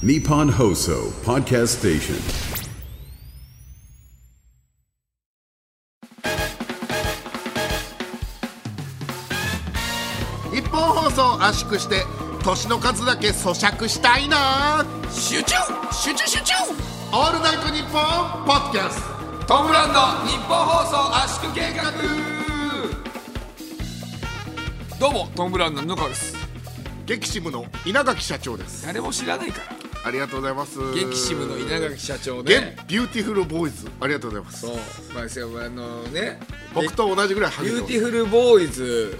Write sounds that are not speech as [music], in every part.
Nippon Hoso Podcast Station. 日本放送圧縮して年の数だけ咀嚼したいな。集中集中集中。オールナイトニッポンポッドキャスト。ムブラウンの日本放送圧縮計画。どうもトム・ブラウンの布川です。ト激シムの稲垣社長です。誰も知らないからありがとうございます。ゲキシムの稲垣社長ゲねビューティフルボーイズ。ありがとうございます。そうまああのね僕と同じぐらいハビューティフルボーイズ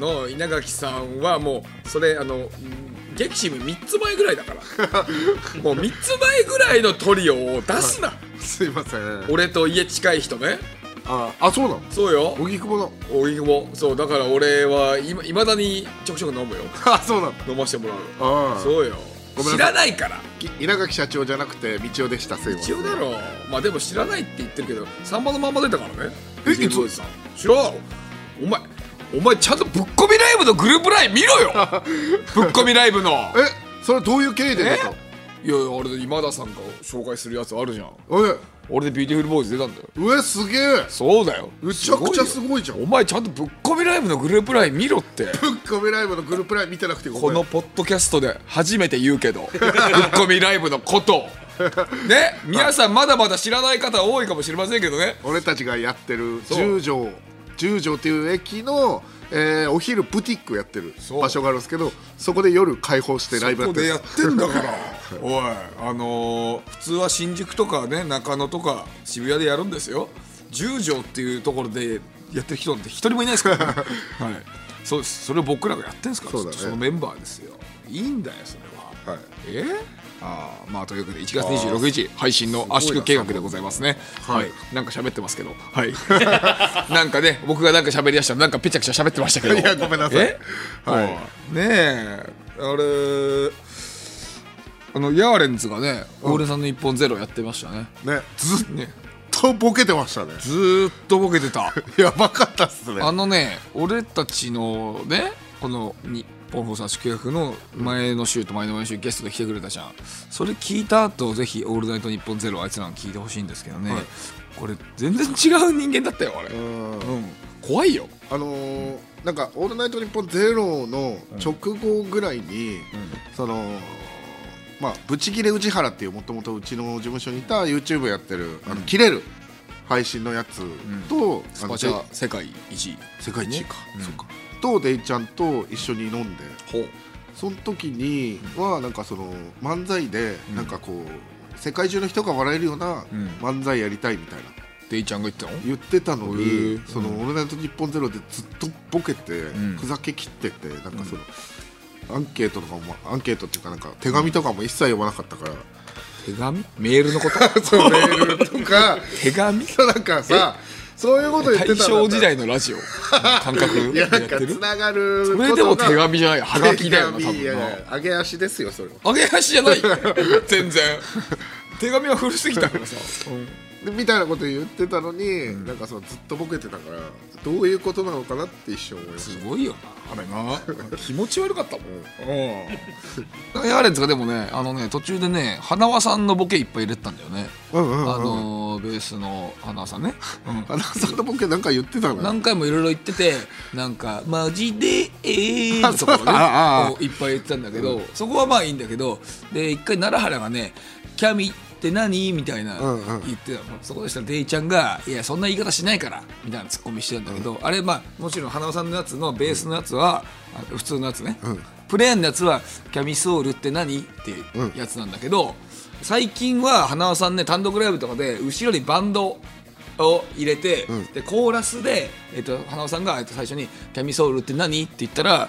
の稲垣さんはもうそれあのうんゲキシム3つ前ぐらいだから。[laughs] もう3つ前ぐらいのトリオを出すな。すいません。俺と家近い人ね。ああそうなの？そうよ。荻窪の？おいもそうだから俺はいま未だにちょくちょく飲むよ。[laughs] あそうなんだ飲ましてもらう。ああ。そうよ知らないから。き稲垣社長じゃなくてみちおでしたすいません一応だろ。うまあでも知らないって言ってるけどさんまのまんま出たからね。えいつ？さん。知らん。お前お前ちゃんとぶっ込みライブのグループライン見ろよ。[laughs] ぶっ込みライブの。えそれどういう経緯で出たの？いやいやあれで今田さんが紹介するやつあるじゃん。え？俺でビューティフルボーイズ出たんだよ。うえすげえ。そうだよ。めちゃくちゃすごいじゃん。お前ちゃんとぶっ込みライブのグループライン見ろって。ぶっ込みライブのグループライン見てなくてごめん。このポッドキャストで初めて言うけど [laughs] ぶっ込みライブのこと。を [laughs] ね？皆さんまだまだ知らない方多いかもしれませんけどね。俺たちがやってる十条。十条っていう駅の、えーお昼ブティックやってる場所があるんですけどそこで夜開放してライブやここでってるやってんだから [laughs] [laughs] おいあのー普通は新宿とかね中野とか渋谷でやるんですよ。十条っていうところでやってる人なんて一人もいないですからね。[laughs] はい。そうです。それを僕らがやってるんですからそね。そのメンバーですよ。いいんだよそれは。はい。え？あーまあというわけで1月26日配信の圧縮計画でございますね。はい、なんか喋ってますけど。はい。[laughs] なんかね僕がなんか喋りだしたらなんかぺちゃくちゃ喋ってましたけど。いやごめんなさい。え？はい。ねえあれあのヤーレンズがね「オールさんの一本ゼロやってましたね。ねずっねとボケてましたね。ずーっとボケてた。[laughs] やばかったっすね。あのね俺たちのねこの日本放送圧縮計画の前の週と前の前の週ゲストで来てくれたじゃん。それ聞いた後ぜひ「オールナイトニッポンゼロあいつらの聞いてほしいんですけどね、はい。これ全然違う人間だったよあれうん。うん。怖いよ。あのーなんか「オールナイトニッポンゼロの直後ぐらいに、そのまあブチギレ宇治原っていうもともとうちの事務所にいた YouTube やってる「あの切れる」配信のやつと、あのスパチャ世界一。位世界一位か、うん。そっか。とデイちゃんと一緒に飲んでその時にはなんかその漫才でなんかこう世界中の人が笑えるようなうん。漫才やりたいみたいな。デイちゃんが言ったの？言ってたのへにー。その「オールナイトニッポンゼロでずっとボケてん。ふざけきっててなんかそのアンケートとかもアンケートっていうかなんか手紙とかも一切読まなかったから。手紙？メールのこと？[laughs] そうメールとか。手紙？なんかさそういうこと言って大た正時代のラジオ？感覚？[laughs] いやなんかやってる？つながるそれでも手紙じゃない？はがきだよな多分手紙いやいやな上げ足ですよそれは。揚げ足じゃない？[laughs] 全然。手紙は古すぎたからさ、でみたいなこと言ってたのに、なんかそのずっとボケてたからどういうことなのかなって一瞬思いましすごいよな。あれな。[laughs] 気持ち悪かったもん、うん、ヤー。レンズがでもねあのね途中でね花輪さんのボケいっぱい入れてたんだよね、たうんうんうん。あのーベースの花輪さんね、うん。花さんのボケなんか言ってたの？よ何回もいろいろ言っててなんか「マジでえー」のところねいっぱい言ってたんだけど、そこはまあいいんだけどで一回奈良原がね「キャミって何?」みたいな言ってたの、そこでしたらデイちゃんが「いやそんな言い方しないから」みたいなツッコミしてたんだけど、あれまあもちろん花輪さんのやつのベースのやつは、あ普通のやつね、プレーンのやつは「キャミソールって何?」っていうやつなんだけど、最近は花輪さんね単独ライブとかで後ろにバンドを入れて、でコーラスで、えっと花尾さんが、えっと、最初に「キャミソールって何?」って言ったら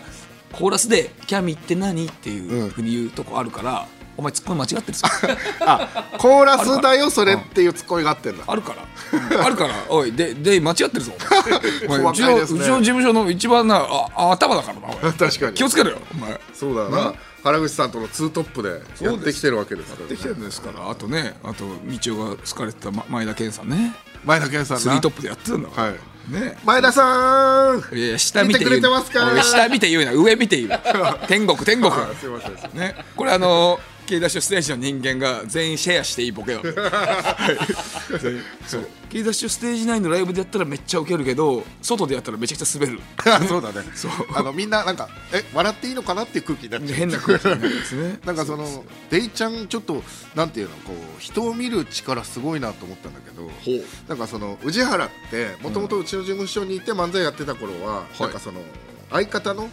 コーラスで「キャミって何?」っていうふうに言うとこあるから、お前ツッコミ間違ってるぞ。[laughs] あコーラスだよそれっていうツッコミがあってんだ。あるから、うんあるから。おいでで間違ってるぞ。[laughs] お前うち細かいですね。のうちの事務所の一番なああ頭だからな [laughs] 確かに。気をつけろよお前。そうだよな原口さんとのツートップでやってきてるわけですから、ね、できてるんですから。あとねあと道夫が好かれてたま前田健さんね。前田健さんな。スリートップでやってたんだはい。ね。前田さん。いや下見て言う見てくれてますか？おい下見て言うな。上見て言うな。天国天国。あすいませんすいません。ね。これあのダッシュステージの人間が全員シェアしていいボケなの [laughs] はい。全員そう。K ダッシュステージ内のライブでやったらめっちゃウケるけど外でやったらめちゃくちゃ滑る。[laughs] そうだね。あのみんななんかえ笑っていいのかなっていう空気になっちゃう。変な空気になるんですね。[laughs] なんかそのデイちゃんちょっとなんていうのこう人を見る力すごいなと思ったんだけどなんかその宇治原ってもともとうちの事務所にいて漫才やってた頃は、なんかその相方の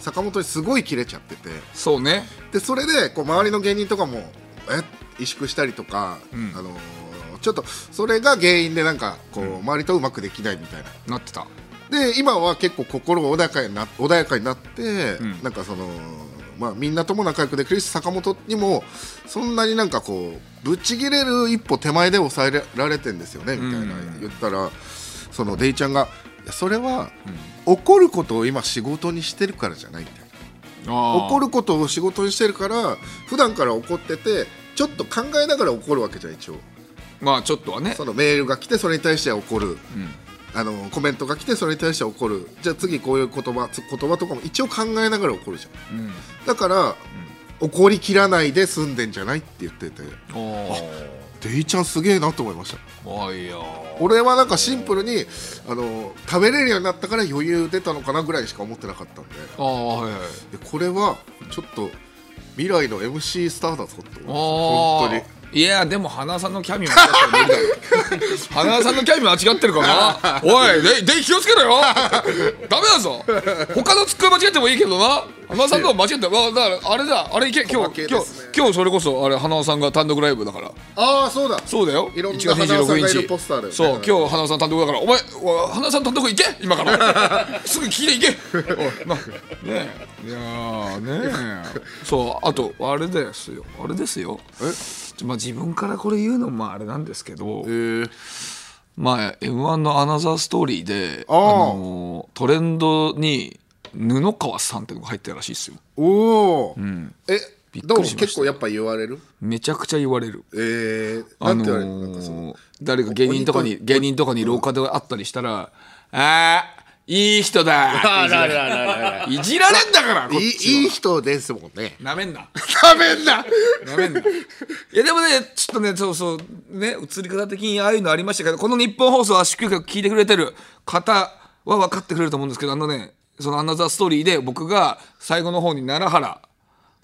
坂本にすごいキレちゃってて。そうね。でそれでこう周りの芸人とかもえ？萎縮したりとか、ん。あのーちょっとそれが原因でなんかこう、周りとうまくできないみたいな。なってた。で今は結構心穏やかにな穏やかになって、ん。なんかそのまあみんなとも仲良くできるし坂本にもそんなになんかこうぶっちぎれる一歩手前で抑えられてんですよねみたいな言ったらそのデイちゃんがいやそれは、怒ることを今仕事にしてるからじゃないみたいな怒るることを仕事にしてるから普段から怒っててちょっと考えながら怒るわけじゃん一応。まあちょっとはね。そのメールが来てそれに対しては怒る、あのコメントが来てそれに対しては怒る。じゃあ次こういう言葉つ言葉とかも一応考えながら怒るじゃん、だから、怒りきらないで済んでんじゃないって言ってて。おおデイちゃんすげえなと思いました。俺はなんかシンプルにあの食べれるようになったから余裕出たのかなぐらいしか思ってなかったんで。ああはいはい。でこれはちょっと未来の MC スターだぞって思いましたあ本当に。いやでも花さんのキャミ間違ってる無理だろ花さんのキャミ間違ってるかな？おいでで気をつけろよ。ダメだぞ。他のツッコミ間違ってもいいけどな。花さんのは間違ってる。まあだからあれだ。あれいけ今日今日今日それこそあれ花さんが単独ライブだから。ああそうだ。そうだよ。いろんな1月花輪さんがいる26ポスターだよねそう今日花さん単独だから。お前お花さん単独行け？今から。[laughs] すぐ聞いて行け。おいなねえ。いやーねえ。そうあとあれですよ。あれですよ。ちょまあ自分からこれ言うのもあれなんですけどえ。ー、まあ m 1のアナザーストーリーでああ。ーのトレンドに布川さんってのが入ってるらしいですよ。おお、えびっどうくりし結構やっぱ言われる？めちゃくちゃ言われる。えー、あのなんて言われる？誰か芸人とかに芸人とかに廊下で会ったりしたら「あーいい人だ」っていじられいじられんだからこっいいちは。いい人ですもんね。なめんな。ダメんだなめんな。いやでもねちょっとねそうそうね映り方的にああいうのありましたけどこの日本放送は祝曲聞いてくれてる方は分かってくれると思うんですけどあのねその「アナザーストーリー」で僕が最後の方に奈良原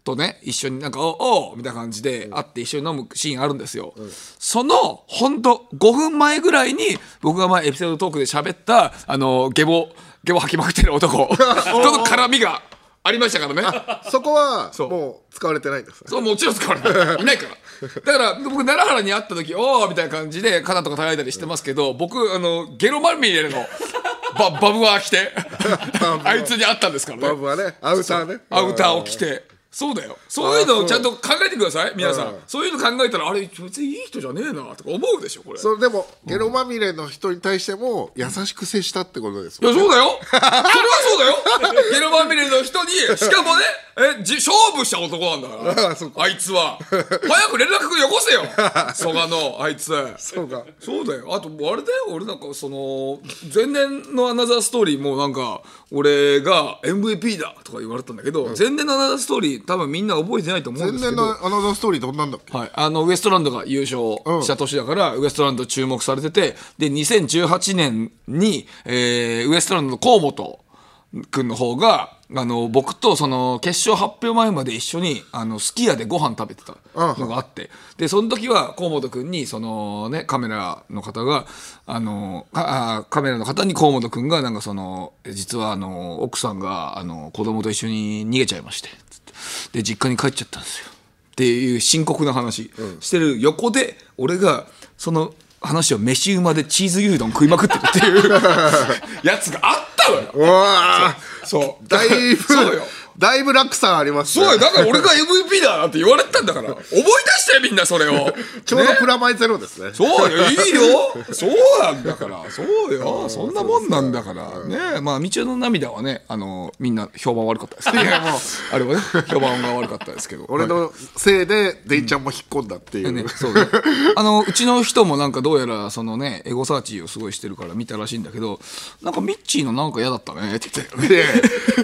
とね一緒になんか「おおうみたいな感じで会って一緒に飲むシーンあるんですよ、そのほんと5分前ぐらいに僕が前エピソードトークで喋ったあのゲボゲボ吐きまくってる男。[laughs] との絡みがありましたからね。そこはもう使われてないんですそうもちろん使われない。いないから。だから僕奈良原に会った時おおみたいな感じで肩とか叩いたりしてますけど僕あのゲロまみれのババブワー着て [laughs] あいつに会ったんですからね。バブはね。アウターね。アウターを着てそうだよ。そういうのをちゃんと考えてください皆さん。そういうの考えたらあれ別にいい人じゃねえなとか思うでしょこれ。いそれでもゲロまみれの人に対しても優しく接したってことですやもんね。そうだよ。それはそうだよ。[laughs] ゲロまみれの人にしかもねえじ勝負した男なんだから。あそうか。あいつは。早く連絡よこせよ。[laughs] 蘇我のあいつ。そうか。そうだよ。あとあれだよ。俺なんかその前年のアナザーストーリーもなんか俺が MVP だとか言われたんだけど、前年のアナザーストーリー多分みんな覚えてないと思うんですけど。のアナザーストーリーどんなんだっけ？はい、あのウエストランドが優勝した年だから、ウエストランド注目されててで2018年に、えーウエストランドの河本君の方があの僕とその決勝発表前まで一緒にあのすき家でご飯食べてたのがあって。でその時は河本君にその、ね、カメラの方があのかあカメラの方に河本君がなんかその実はあの奥さんがあの子供と一緒に逃げちゃいましてつってで実家に帰っちゃったんですよ。っていう深刻な話。してる横で俺がその話を飯馬でチーズ牛丼食いまくってるっていうやつがあったのよ。[laughs] うわー。そう。だいぶそうよだいぶ落差ありますね。そうよだから俺が MVP だなって言われてたんだから。思い出してよみんなそれを。[laughs] ちょうどプラマイゼロですね。そうよ。いいよ。そうなんだから。そうよ。そんなもんなんだから。ね。まあ道の涙はねあのみんな評判悪かったですねあれはね評判が悪かったですけど。[laughs] 俺のせいでデイちゃんも引っ込んだっていう、ね、そうね。あのうちの人もなんかどうやらそのねエゴサーチをすごいしてるから見たらしいんだけどなんかミッチーのなんか嫌だったねって言って。ね。で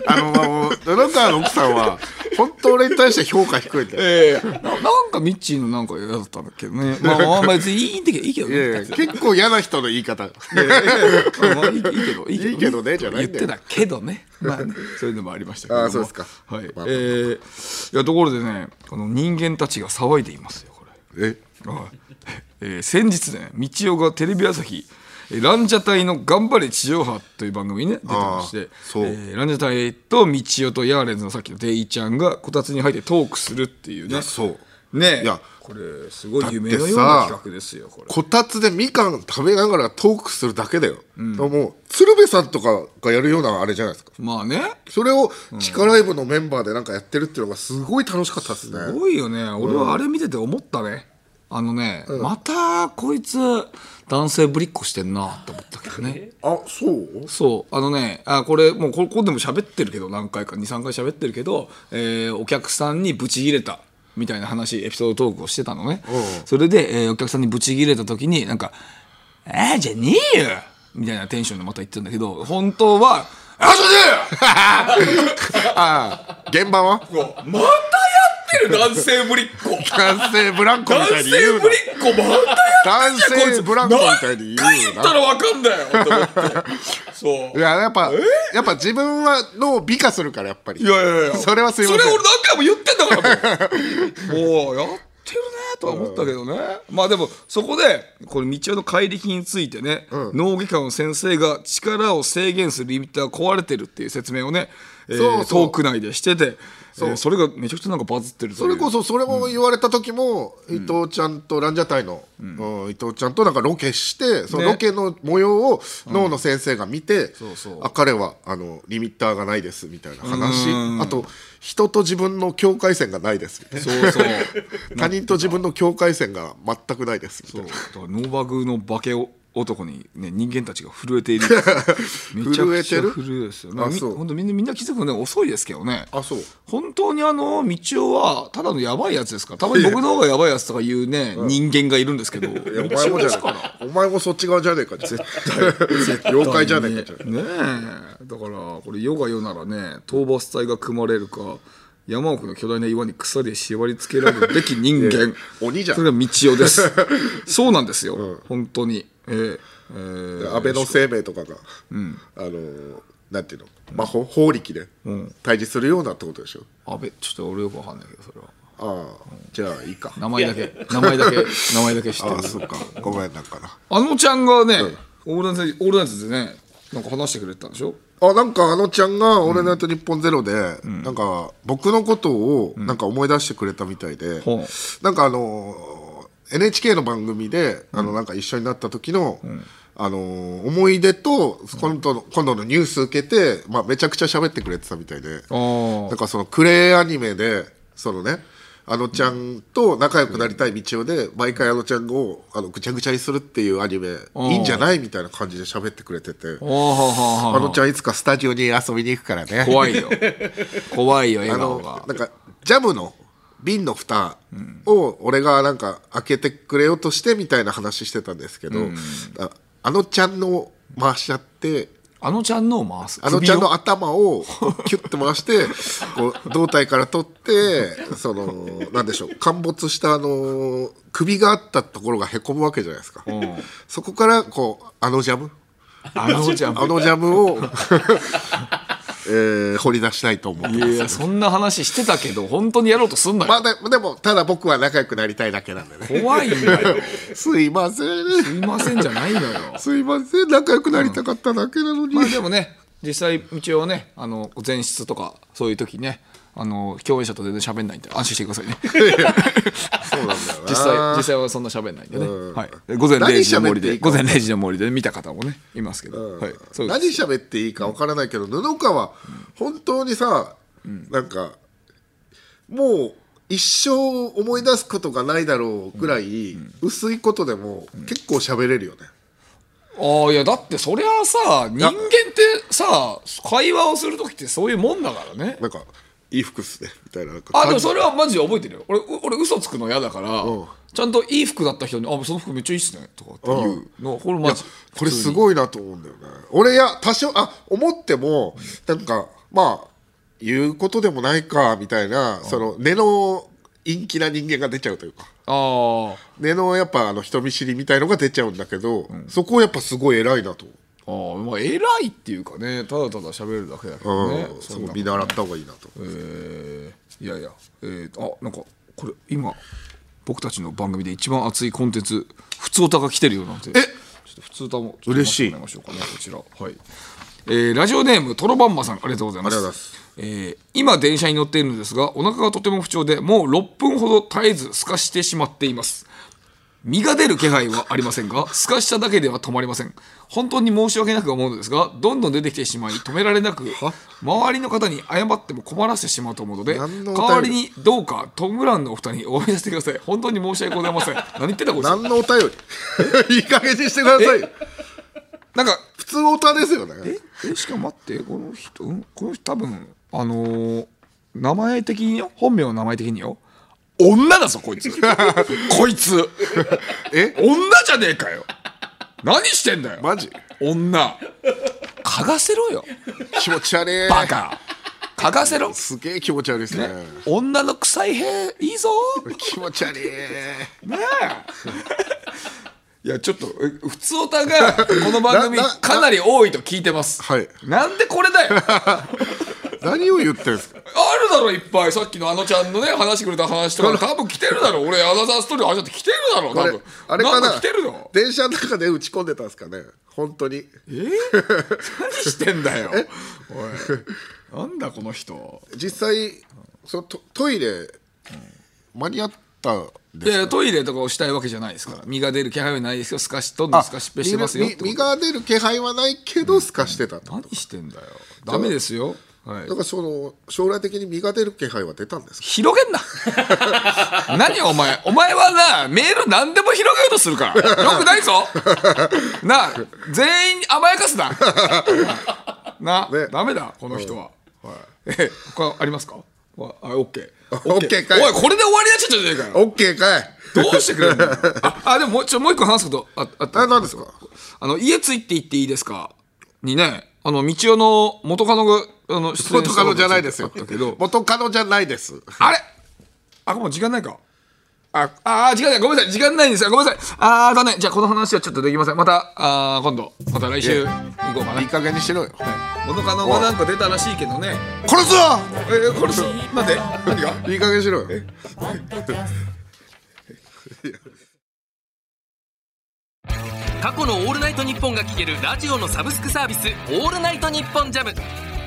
あの布川母の奥さんは本当俺に対して評価低いんだよ。ええ。ななんかミッチーのなんか嫌だったんだけどね。ま [laughs] あまあまあ別にいいんだけどいいけどね結構嫌な人の言い方。まあまあいいけどいいけど,、いいけど。ねじゃない言ってたけどね。まあねそういうのもありましたけども。あそうですか。はい、まあえーいやところでねこの人間たちが騒いでいますよこれ。え？はい。えー先日ね道夫がテレビ朝日えーランジャタイの「頑張れ地上波」という番組にね出てましてえーランジャタイと道夫とヤーレンズのさっきのデイちゃんがこたつに入ってトークするっていうね。そう。ねいやこれすごい夢のような企画ですよこれ。こたつでみかん食べながらトークするだけだよ、もう鶴瓶さんとかがやるようなあれじゃないですか。まあね。それを地下ライブのメンバーでなんかやってるっていうのがすごい楽しかったですね。すごいよね。俺はあれ見てて思ったね。あのね、またこいつ男性ぶりっ子してんなって思ったけどね。あそう？そう。あのねあこれもうここでも喋ってるけど何回か23回喋ってるけど、えーお客さんにブチギレたみたいな話エピソードトークをしてたのね。それで、えーお客さんにブチギレた時になんか「えー、じゃねえよ!」みたいなテンションでまた言ってるんだけど本当は「あじゃねえよ! [laughs]」ああ。現場は？またやってる男性ぶりっ子男性ブランコみ男たいに言性ぶりっ子またや男性ブランコみたいに言何言うなったらわかんだよと思って。そう。いややっぱやっぱ自分はのを美化するからやっぱり。いやいやいや。それはすいません。それ俺何回も言ってんだからもうもうやってるねとは思ったけどね、まあでもそこでこれ道夫の怪力についてね、脳外科の先生が力を制限するリミッターが壊れてるっていう説明をね、えーそうそう。トーク内でしててそ,、えーそれがめちゃくちゃなんかバズってるそれこそそれも言われた時も、伊藤ちゃんとランジャタイの、うん。伊藤ちゃんとなんかロケしてそのね。ロケの模様を脳の先生が見て、そうそう。あ彼はあのリミッターがないですみたいな話。あと人と自分の境界線がないですみたいな。そうそう。[laughs] 他人と自分の境界線が全くないですみたいな。ノーバグの化け男に、ね、人間たちが震えている。[laughs] めちゃくちゃ震えてる震えですよ、まあ、みあそう。ほんとみんなみんな気づくのね遅いですけどね。あそう。本当にあの道夫はただのやばいやつですから。たまに僕の方がやばいやつとか言うね人間がいるんですけど。お前もじゃお前もそっち側じゃねえか絶対。[laughs] 妖怪じゃねえかね。え。だからこれ世が世ならね討伐隊が組まれるか山奥の巨大な岩に草で縛り付けられるべき人間。鬼じゃん。それが道夫です。そうなんですよ、本当にえーえー安倍の生命とかが、あのなんていうの？魔法法力で対峙するようなってことでしょ？安倍ちょっと俺よくわかんないけどそれは。ああじゃあいいか。名前だけ名前だけ名前だけ知ってる。ああそうか。ごめんなんかな。あのちゃんがね、オールナイトオールナイトでねなんか話してくれてたんでしょ？あなんかあのちゃんが「オールナイトニッポンゼロで、なんか僕のことをなんか思い出してくれたみたいで、ほなんかあのー NHK の番組で、あのなんか一緒になった時の、あのー思い出と今度の今度のニュース受けて、まあ、めちゃくちゃ喋ってくれてたみたいで。なんかそのクレイアニメでそのねあのちゃんと仲良くなりたい道夫で毎回あのちゃんをあのぐちゃぐちゃにするっていうアニメいいんじゃないみたいな感じで喋ってくれてて。あのちゃんいつかスタジオに遊びに行くからね。怖いよ。怖いよ笑あの顔がなんかジャムの瓶の蓋を俺がなんか開けてくれようとしてみたいな話してたんですけど、ああのちゃんの回しちゃってあのちゃんのを回す。あのちゃんの頭をキュッと回してこう胴体から取ってそのなんでしょう陥没したあの首があったところがへこむわけじゃないですか、そこからこうあのジャム？あのちゃんあのジャムを、[laughs] えー掘り出したいと思ってます。いやそんな話してたけど本当にやろうとすんなよ、まあででもただ僕は仲良くなりたいだけなんでね。怖いよ。[laughs] すいません。すいませんじゃないのよ。すいません。仲良くなりたかっただけなのに、まあでもね実際道夫はねあの前室とかそういう時ねあの共演者と全然喋んないんで安心してくださいね。そうなんだよな。実際実際はそんな喋んないんでね、はい、で午前0時の森で午前0時の森で見た方もねいますけど、はい、そうです。何喋っていいか分からないけど布川本当にさ、なんかもう一生思い出すことがないだろうぐらい、薄いことでも結構喋れるよね、ああいやだってそりゃあさ人間ってさ会話をする時ってそういうもんだからね。なんかいい服っすね。みたいなあでもそれはマジで覚えてるよ。俺俺嘘つくの嫌だから、ちゃんといい服だった人に「あその服めっちゃいいっすね」とかっていうのこれマジこれすごいなと思うんだよね。俺いや多少あ思ってもなんかまあ言うことでもないかみたいなその根の陰気な人間が出ちゃうというか。あ根のやっぱあの人見知りみたいのが出ちゃうんだけど、そこをやっぱすごい偉いなと、ああまあ偉いっていうかねただただ喋るだけだけうん。どね、そうん見習った方がいいなと、えーいやいやえー、あなんかこれ今僕たちの番組で一番熱いコンテンツ普通歌が来てるよなんて。え？ちょっと普通歌も嬉しい。ましょうかねこちら。はい。えーラジオネームトロバンマさんありがとうございます。ありがとうございます。えー今電車に乗っているのですがお腹がとても不調でもう6分ほど絶えずすかしてしまっています。身が出る気配はありませんがすかしただけでは止まりません本当に申し訳なく思うのですがどんどん出てきてしまい止められなく周りの方に謝っても困らせてしまうと思うので代わりにどうかトム・ブラウンのお二人に応援してください。本当に申し訳ございません。[laughs] 何言ってんだこいつ。何のお便り？いい加減にしてください。よなんか普通オタですよね。え？しかも待ってこの人うん？この人多分あのー名前的によ？本名の名前的によ？女だぞこいつ。[laughs] こいつ。え？女じゃねえかよ何してんだよ。マジ？女。嗅がせろよ。気持ち悪い。バカ。嗅がせろ。すげえ気持ち悪いですね。女の臭い屁いいぞ。気持ち悪い。ねえ。いやちょっとえ普通オタがこの番組かなり多いと聞いてます。はい。なんでこれだよ。あ何を言ってんすか？るだろいっぱい。さっきのあのちゃんのね話してくれた話とか。多分来てるだろ。俺アナザーストーリーあれだって来てるだろ多分。あれかんな来てるの？電車の中で打ち込んでたんですかね？本当に。え？何してんだよ。おい。なんだこの人。実際そのトトイレ間に合ったんいやいやトイレとかをしたいわけじゃないですから。身が出る気配はないですよ。すかしどんどんすかしっぺしてますよ身身が出る気配はないけどすかしてたと、何してんだよ。ダメですよはい。だからその将来的に身が出る気配は出たんですか？広げんな。[laughs] 何お前。お前はなメール何でも広げようとするから。よくないぞ。なあ全員甘やかすな。[laughs] な、ね。ダメだこの人は、はい、え他ありますか？わあオッケーオッケーかい。おいこれで終わりになっちゃったじゃねえかよ。オッケーかい。どうしてくれるの？[laughs] ああでももうちょもう一個話すことああった。あ何ですか？あの家ついて行っていいですか？にねあの道夫の元カノがあの出演元カノじゃないですよ元カノじゃないですあれ？あ、もう時間ないか。あ、あー、時間ない。ごめんなさい。時間ないんですよ。ごめんなさい。あー、だね。じゃあこの話はちょっとできません。また、あー、今度。また来週行こうかな。いい加減にしろよ元カノがなんか出たらしいけどね。殺すぞえー、これし、待って。何が？いい加減にしろよ過去の「オールナイトニッポン」が聴けるラジオのサブスクサービス「オールナイトニッポンジャム。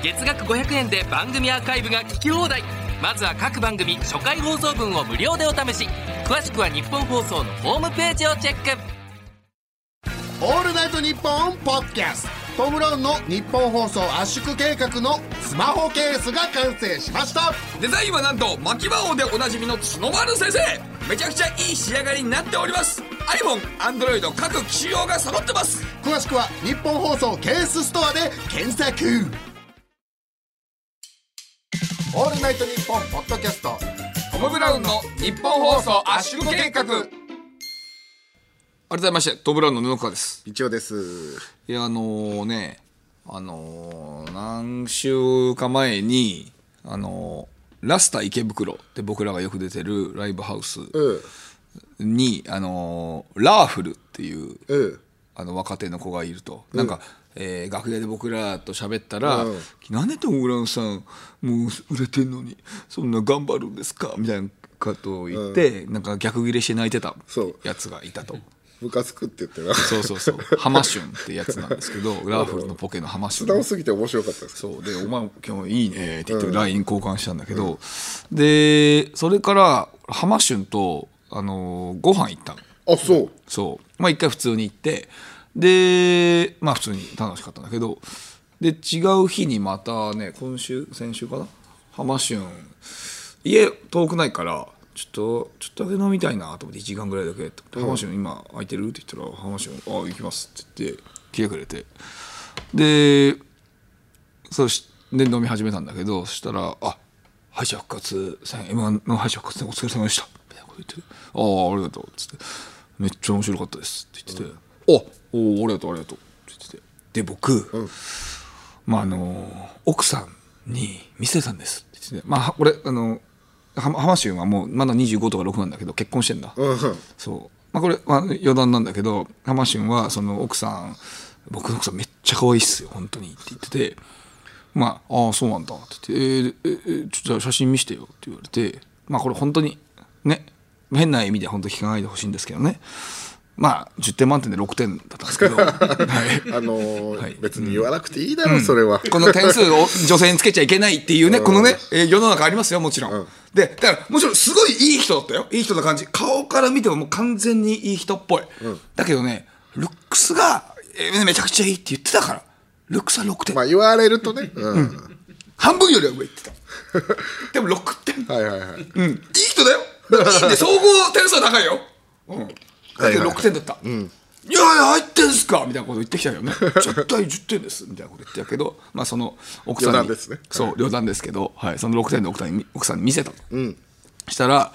月額500円で番組アーカイブが聞き放題。まずは各番組初回放送分を無料でお試し。詳しくは日本放送のホームページをチェック。オールナイトニッポンポッドキャスト。トム・ブラウンの日本放送圧縮計画のスマホケースが完成しました。デザインはなんと、牧場王でおなじみの角丸先生。めちゃくちゃいい仕上がりになっております iPhone、Android 各機種用が揃ってます。詳しくは日本放送ケースストアで検索。オールナイトニッポンポッドキャスト。トム・ブラウンの日本放送圧縮計画。改めまして、トム・ブラウンの布川です。一応です。いやあのねあのー何週か前にあのーラスタ池袋って僕らがよく出てるライブハウス。うんに、あのーラーフルっていううんあの若手の子がいると、なんか、えー楽屋で僕らと喋ったら「うんなんでトム・ブラウンさんもう売れてんのにそんな頑張るんですか?」みたいなことを言って、なんか逆ギレして泣いてたやつがいたと。[laughs] ムカつくって言ってなそうそうそう。[laughs] ハマシュンってやつなんですけどラーフルのポケのハマシュン。素直すぎて面白かったです。そう。で「お前今日いいね」って言って LINE 交換したんだけど、でそれからハマシュンと、あのーご飯行ったの。あそう。そう。まあ一回普通に行って。でまあ普通に楽しかったんだけど。で違う日にまたね今週先週かな？ハマシュン。家遠くないからちょっとちょっとだけ飲みたいなと思って1時間ぐらいだけって。ハマシュン今空いてる?」って言ったら「ハマシュンあ行きます」って言って来てくれて。でそして飲み始めたんだけどそしたら「あ敗者復活戦 m 1の敗者復活戦お疲れ様でした」言って「ああありがとう」っつって「めっちゃ面白かったです」って言ってて「おおありがとうありがとう」って言ってて。で僕、まああの奥さんに見せたんです。って言ってまあ俺あのは浜俊はもうまだ25とか6なんだけど結婚してんだ、うんそう。まあこれは余談なんだけど浜俊はその奥さん僕の奥さんめっちゃ可愛いっすよ本当に。って言ってて。まあああそうなんだ。って言ってえーえーちょっと写真見してよ。って言われて。まあこれ本当にね変な意味で本当聞かないでほしいんですけどねまあ10点満点で6点だったんですけど、はい、あのーはい別に言わなくていいだろ、それは。この点数を女性につけちゃいけないっていうね、[laughs] このね、えー世の中ありますよ、もちろん。で、だから、もちろんすごいいい人だったよ。いい人な感じ。顔から見てももう完全にいい人っぽい。だけどね、ルックスが、えーめちゃくちゃいいって言ってたから。ルックスは6点。まあ言われるとね。うん。半分よりは上言ってた。[laughs] でも6点。はいはいはい。うん。いい人だよ。で、総合点数は高いよ。うん。だけど6点だった。いやいや、入ってんすか？みたいなこと言ってきたよね。絶対10点です。みたいなこと言ってたけど、まあその奥さんに。余談ですねそう、余談ですけど、はい、その6点で奥さんに奥さんに見せたの。したら、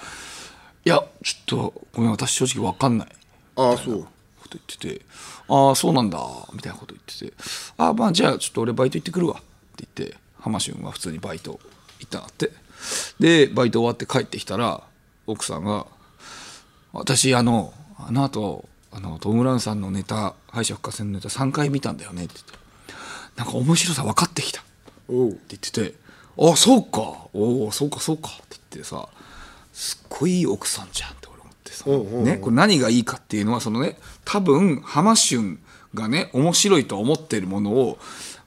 いや、ちょっと、ごめん、私正直わかんない。ああ、そう。こと言ってて「ああそうなんだ」みたいなこと言ってて「ああまあじゃあちょっと俺バイト行ってくるわ」って言って浜俊は普通にバイト行ったなってでバイト終わって帰ってきたら奥さんが「私あのあの後あのトム・ブラウンさんのネタ敗者復活戦のネタ3回見たんだよね」って言って「なんか面白さ分かってきた」って言ってて「あそうか。おおそうかそうか」って言ってさすっごいいい奥さんじゃんって俺思ってさ、ね、これ何がいいかっていうのはそのね多分浜俊がね面白いと思ってるものを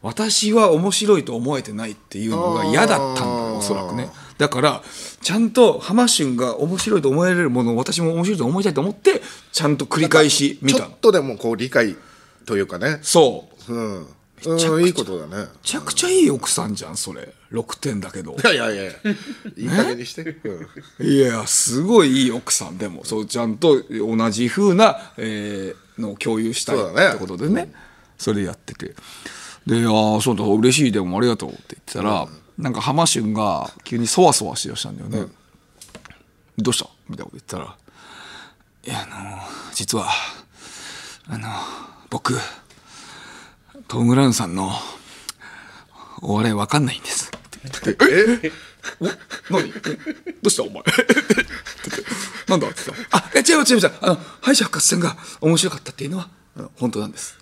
私は面白いと思えてないっていうのが嫌だったんだよおそらくねだからちゃんと浜俊が面白いと思えるものを私も面白いと思いたいと思ってちゃんと繰り返し見ちょっとでもこう理解というかね。そう。うん。ちゃくちゃうん、いいことだね。めちゃくちゃいい奥さんじゃんそれ。6点だけど。いやいやいや、いい加減にして。うんいやすごいいい奥さん。でもそうちゃんと同じ風な、えーのを共有したいそうだね。ってことでね。それやってて。で「ああそうだ嬉しい。でもありがとう」って言ってたら、なんか浜俊が急にそわそわしだしたんだよね、どうした？みたいなこと言ったら「いやあの実はあの僕トム・ブラウンさんのお笑いわかんないんです」って言って「え？お？何？どうしたお前？[laughs] なんだって言ったらあえ違う違う違う。あの敗者復活戦が面白かったっていうのは本当なんです。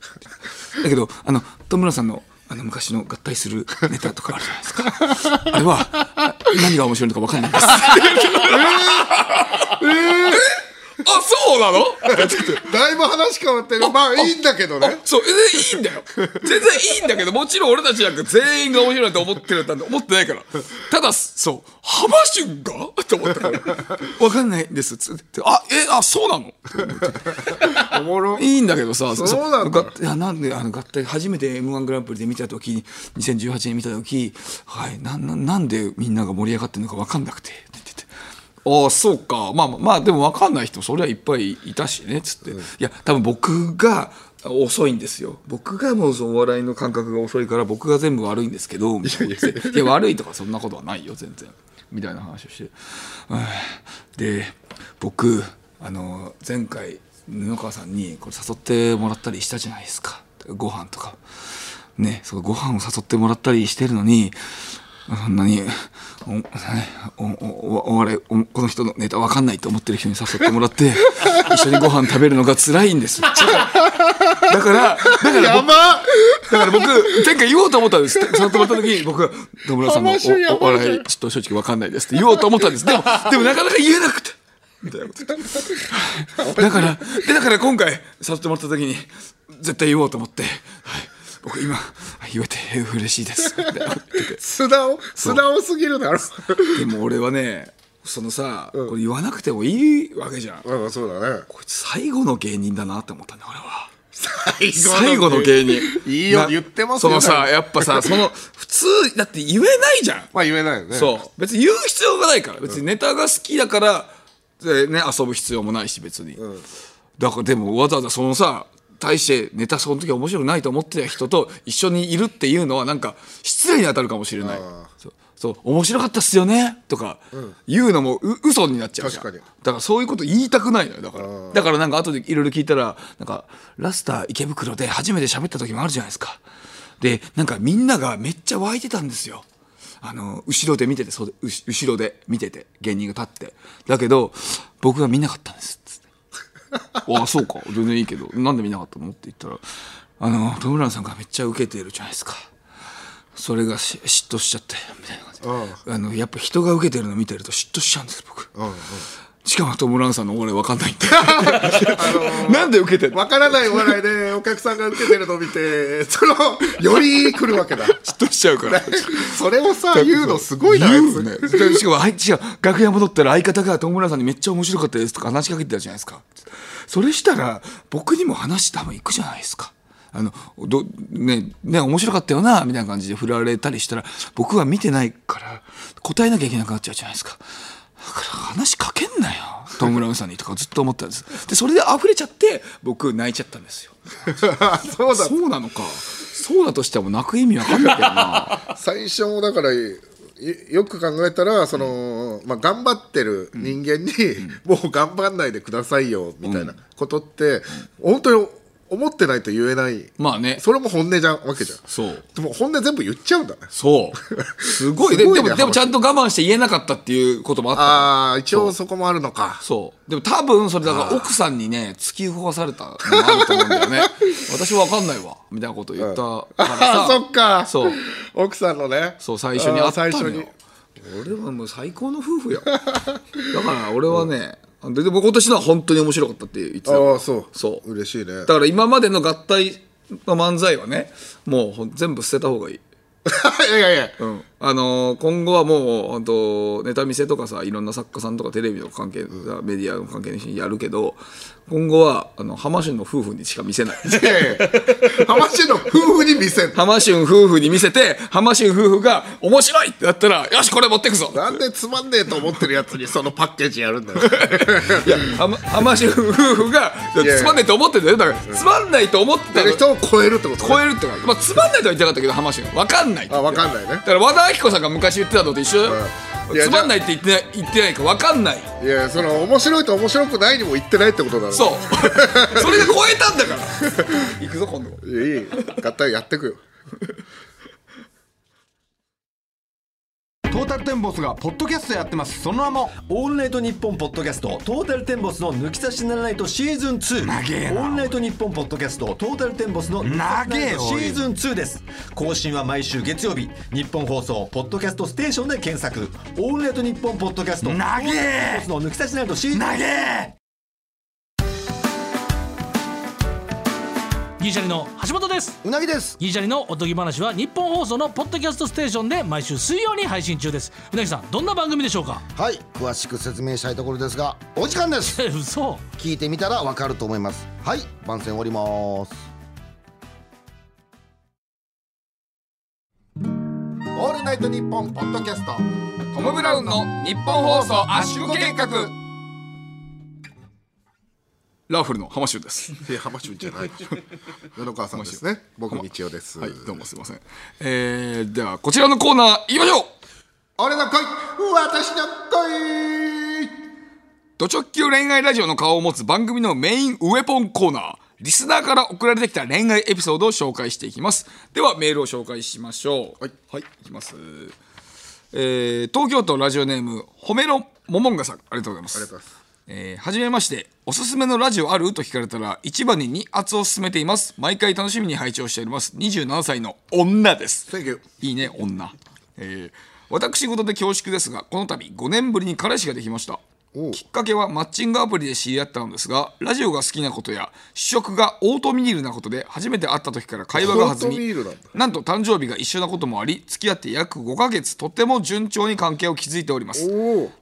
だけどあの戸村さんのあの昔の合体するネタとかあるじゃないですかあれは何が面白いのか分かんないですあそうなのだいぶ話変わってる。まあいいんだけどね。そう、全然いいんだよ。全然いいんだけど、もちろん俺たちなんか全員が面白いと思ってるなんて思ってないから。ただ、そう、浜俊がと思ったから。わかんないです。つって、あ、え、あ、そうなのおもろ。いいんだけどさ、そうなんだ。がいやなんであの合体初めて M1 グランプリで見た時に2018年見た時、はい、なななんでみんなが盛り上がってるのか分かんなくてって言ってて。ああそうか。まあまあまあでも分かんない人それはいっぱいいたしねつって、いや多分僕が遅いんですよ。僕がもうそのお笑いの感覚が遅いから僕が全部悪いんですけどみたいな。いや悪いとかそんなことはないよ全然。みたいな話をして、うんで僕あの前回布川さんにこれ誘ってもらったりしたじゃないですか。ご飯とか。ねそのご飯を誘ってもらったりしてるのにそんなにおねおおおおこの人のネタ分かんないと思ってる人に誘ってもらって [laughs] 一緒にご飯食べるのが辛いんです。だからだからだから僕前回言おうと思ったんです。誘ってもらった時に僕が野村さんのおお笑いちょっと正直分かんないですって言おうと思ったんです。でもでもなかなか言えなくてみたいなこと。だからで [laughs] だから今回誘ってもらった時に絶対言おうと思って、はい、僕今言えて嬉しいです。素直？素直すぎるだろ。でも俺はねそのさ、これ言わなくてもいいわけじゃん。うん、そうだね。こいつ最後の芸人だなって思ったんだ俺は。最最後の芸人。いいよな言ってますよ。そのさやっぱさ [laughs] その普通だって言えないじゃん。まあ言えないよね。そう。別に言う必要がないから。別にネタが好きだから、でね、遊ぶ必要もないし別に、だからでもわざわざそのさ対してネタその時面白くないと思ってた人と一緒にいるっていうのはなんか失礼に当たるかもしれない。そう。面白かったっすよね？とか言うのもう嘘になっちゃうじゃん。だからそういうこと言いたくないのよ。だから。だからなんか後でいろいろ聞いたらなんかラスター池袋で初めて喋った時もあるじゃないですか。でなんかみんながめっちゃ湧いてたんですよあの後ろで見ててそう後ろで見てて芸人が立って。だけど僕は見なかったんですっつって。[laughs] ああそうか。全然いいけど。なんで見なかったの？って言ったらあのトム・ブラウンさんがめっちゃ受けてるじゃないですか。それがし嫉妬しちゃってみたいな感じで。あのやっぱ人が受けてるの見てると嫉妬しちゃうんです僕、しかもトム・ブラウンさんの俺分かんないって、なんで受けてるの？わからない笑いでお客さんが受けてるのを見てその [laughs] より来るわけだ。嫉妬しちゃうから。[laughs] それをさ言うのすごいな言うね。でしかもあい違う楽屋戻ったら相方がトム・ブラウンさんにめっちゃ面白かったですとか話しかけてたじゃないですか。それしたら僕にも話多分行くじゃないですか。あのどねね面白かったよなみたいな感じで振られたりしたら僕は見てないから答えなきゃいけなくなっちゃうじゃないですか。だから話かけんなよ。トム・ブラウンさんにとかずっと思ったんです。でそれで溢れちゃって僕泣いちゃったんですよ。[laughs] そうだ。そうなのか。そうだとしても泣く意味わかんないけどな。[laughs] 最初だからいよく考えたらその、まあ、頑張ってる人間に、もう頑張んないでくださいよみたいなことって、本当に思ってないと言えないまあねそれも本音じゃんわけじゃんそうでも本音全部言っちゃうんだねそう。すごい。ねででも、でもちゃんと我慢して言えなかったっていうこともあったのああ一応そこもあるのかそう。でも多分それだから奥さんにね、突き動かされたのもあると思うんだよね。[laughs] 私わかんないわ。みたいなこと言ったからさ。あそっかそう。奥さんのねそう、最初に会ったのあー最初によ。俺はもう最高の夫婦よ。だから俺はね、ででも今年のは本当に面白かったって言ってたああそう。そう。嬉しいね。だから今までの合体の漫才はね、もうほん全部捨てた方がいい。[laughs] いやいやいや。うん、あのー今後はもう本当ネタ見せとかさいろんな作家さんとかテレビの関係、メディアの関係の人にやるけど今後はあの浜春の夫婦にしか見せない。浜市の夫婦に見せんの？浜春夫婦に見せて浜春夫婦が面白いってなったらよしこれ持ってくぞ。なんでつまんねえと思ってるやつにそのパッケージやるんだよ。いや浜浜春夫婦がつまんないと思ってたよ。だからつまんないと思ってた人を超えるってことね。超えるってか、まあ、つまんないとは言ってなかったけど浜春わかんないあわかんないね。だから和田アキ子さんが昔言ってたのと一緒よ、いやつまんないって言ってない言ってないか分かんない。いやその面白いと面白くないにも言ってないってことだろ。そう。それで超えたんだから。[laughs] 行くぞ今度。いやいい。合体やってくよトータルテンボスがポッドキャストやってます。その名もオールナイトニッポンポッドキャストトータルテンボスの抜き差しならないとシーズン2長えなオールナイトニッポンポッドキャストトータルテンボスの抜き差しならないとシーズン2です。更新は毎週月曜日。日本放送ポッドキャストステーションで検索。オールナイトニッポンポッドキャスト長え。トータルテンボスの抜き差しならないとシーズン投げギリシャリの橋本です。うなぎです。ギリシャリのおとぎ話は日本放送のポッドキャストステーションで毎週水曜に配信中です。うなぎさんどんな番組でしょうか？はい。詳しく説明したいところですがお時間です。え [laughs] 嘘。聞いてみたらわかると思います。はい。番宣終わります。オールナイトニッポンポッドキャスト。トム・ブラウンの日本放送圧縮計画ラッフルの浜春です。浜春じゃない。[laughs] 布川さんですね。僕道夫です。はいどうもすいません。えー、ではこちらのコーナー行きましょう。俺の恋私の恋ド直球恋愛ラジオの顔を持つ番組のメインウェポンコーナー。リスナーから送られてきた恋愛エピソードを紹介していきます。ではメールを紹介しましょう。はい、はい、いきます。えー、東京都ラジオネーム褒めのももんがさん。ありがとうございます。ありがとうございますえーはじめましておすすめのラジオある？と聞かれたら一番に2圧を勧めています。毎回楽しみに拝聴しております。27歳の女です。Thank you いいね女、えー私事で恐縮ですがこの度5年ぶりに彼氏ができましたきっかけはマッチングアプリで知り合ったのですがラジオが好きなことや主食がオートミールなことで初めて会った時から会話が弾みなんと誕生日が一緒なこともあり付き合って約5ヶ月とても順調に関係を築いております。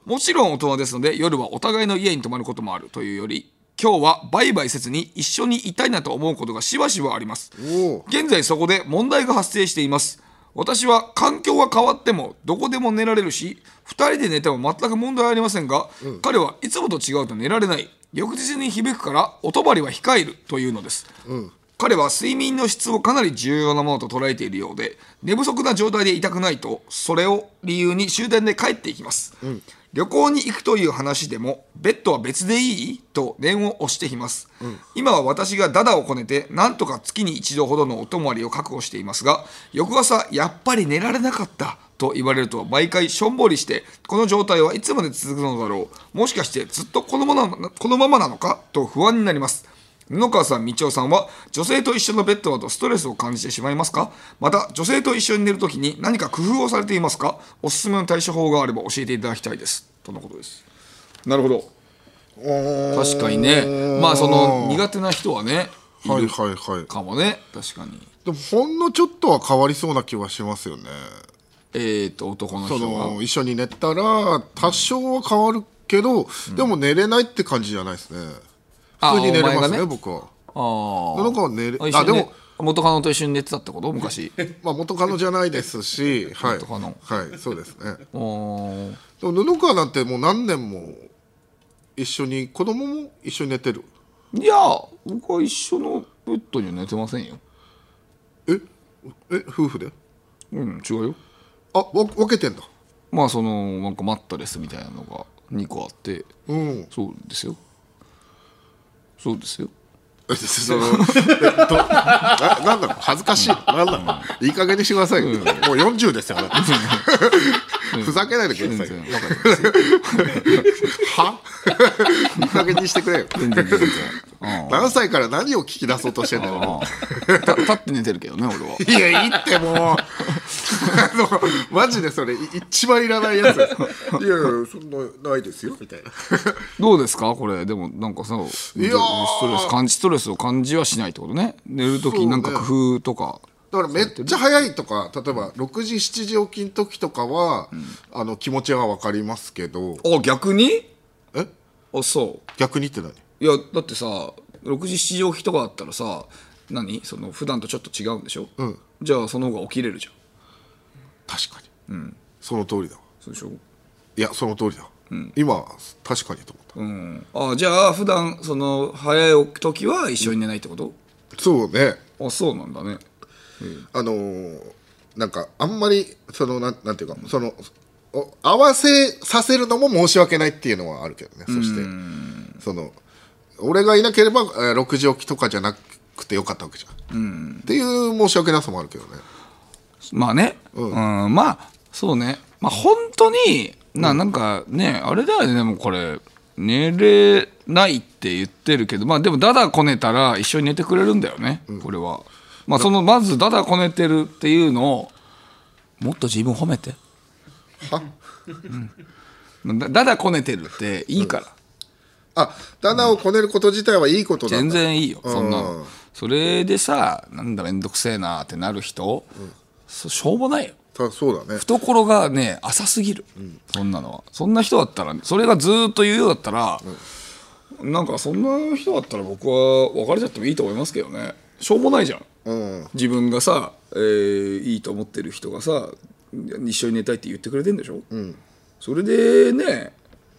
もちろん大人ですので夜はお互いの家に泊まることもあるというより今日はバイバイせずに一緒にいたいなと思うことがしばしばあります。現在そこで問題が発生しています私は環境が変わってもどこでも寝られるし2人で寝ても全く問題ありませんが、彼はいつもと違うと寝られない。翌日に響くからお泊まりは控えるというのです、彼は睡眠の質をかなり重要なものと捉えているようで寝不足な状態でいたくないとそれを理由に終電で帰っていきます、旅行に行くという話でもベッドは別でいいと念を押しています、今は私がダダをこねてなんとか月に一度ほどのお泊まりを確保していますが翌朝やっぱり寝られなかったと言われると毎回しょんぼりしてこの状態はいつまで続くのだろう。もしかしてずっとこのままこのままなのかと不安になります布川さん、道夫さんは女性と一緒のベッドだとストレスを感じてしまいますか？また女性と一緒に寝るときに何か工夫をされていますか？おすすめの対処法があれば教えていただきたいです。とのことです。なるほど。確かにね。まあその苦手な人はねはいはいはい。かもね。確かに。でもほんのちょっとは変わりそうな気はしますよね。えー、と男のそ人がの一緒に寝たら多少は変わるけど、でも寝れないって感じじゃないですね。あ普通に寝れますねね。僕は。あなんか寝れあでも元カノと一緒に寝てたってこと？昔。[laughs] まあ元カノじゃないですし [laughs] はい。元カノ。はいそうですね。でも布川なんてもう何年も一緒に子供も一緒に寝てる？いや僕は一緒のベッドには寝てませんよ。え？え夫婦で？うん違うよ。あわ分けてんだ。まあそのなんかマットレスみたいなのが2個あって。うん。そうですよそうですよ。えそのえど [laughs] ななんだろう恥ずかしい。なんだろう。いい加減にしてくださいよ、もう40ですよねふざけないでくださいよ。は？いい加減にしてくれよ。何歳から何を聞き出そうとしてんだよ。[laughs] 立って寝てるけどね俺は。いやいいってもうマジでそれい一番いらないやつ。[laughs] いやいやそんなないですよみたいな。どうですか？これ。でもなんかさストレス感じストレスを感じはしないってことね。寝る時になんか工夫とか。だからめっちゃ早いとか例えば6時7時起きの時とかは、あの気持ちは分かりますけど。あ逆に？え？あそう。逆にって何？いやだってさ6時7時起きとかだったらさ何？その普段とちょっと違うんでしょ、うん。じゃあその方が起きれるじゃん確かに、その通りだわ。そうでしょ？いやその通りだ、今確かにと思っうん。あじゃあ普段その早い起き時は一緒に寝ないってこと、たそうね。あそうなんだね。あのーなんかあんまりそのなんなんていうかそのお合わせさせるのも申し訳ないっていうのはあるけどね。そしてその俺がいなければ、えー6時起きとかじゃなくてよかったわけじゃん、っていう申し訳なさもあるけどねまあね、うん。まあそうね。まあ本当にななんかねあれだよね。でもこれ寝れないって言ってるけどまあでもダダこねたら一緒に寝てくれるんだよね、これは。まあそのまずダダこねてるっていうのをもっと自分褒めて。は？うん。だダダこねてるっていいから、あ棚をこねること自体はいいことだ。全然いいよそんなそれでさなんだめんどくせえなってなる人、そしょうもないよ。たそうだね。懐がね浅すぎる、そんなのは。そんな人だったらそれがずーっと言うようだったら、なんかそんな人だったら僕は別れちゃってもいいと思いますけどね。しょうもないじゃん。うん。自分がさ、えーいいと思ってる人がさ一緒に寝たいって言ってくれてんでしょ、それでね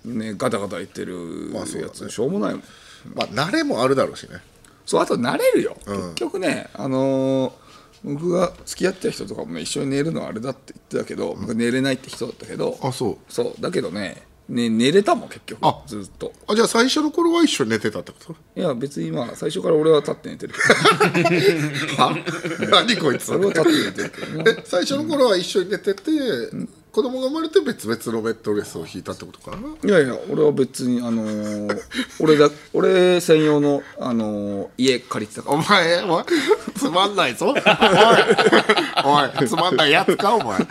ねガタガタ言ってるまあそうだね。やつ、しょうもないもん。まあ慣れもあるだろうしね。そうあと慣れるよ、結局ねあのー僕が付き合ってた人とかもね一緒に寝るのはあれだって言ってたけど、僕寝れないって人だったけどあそう。そうだけどねね寝れたもん結局あ。ずっと。あじゃあ最初の頃は一緒に寝てたってこと？いや別にまあ最初から俺は立って寝てるけど。[laughs] は何こいつ。俺は立って寝てるけどね。え最初の頃は一緒に寝てて、子供が生まれて別々のベッドレスを引いたってことかな？いやいや俺は別にあのー [laughs] 俺だ俺専用の、あのー家借りてたから。お前お前つまんないぞ。おい。おいつまんないやつかお前。[laughs]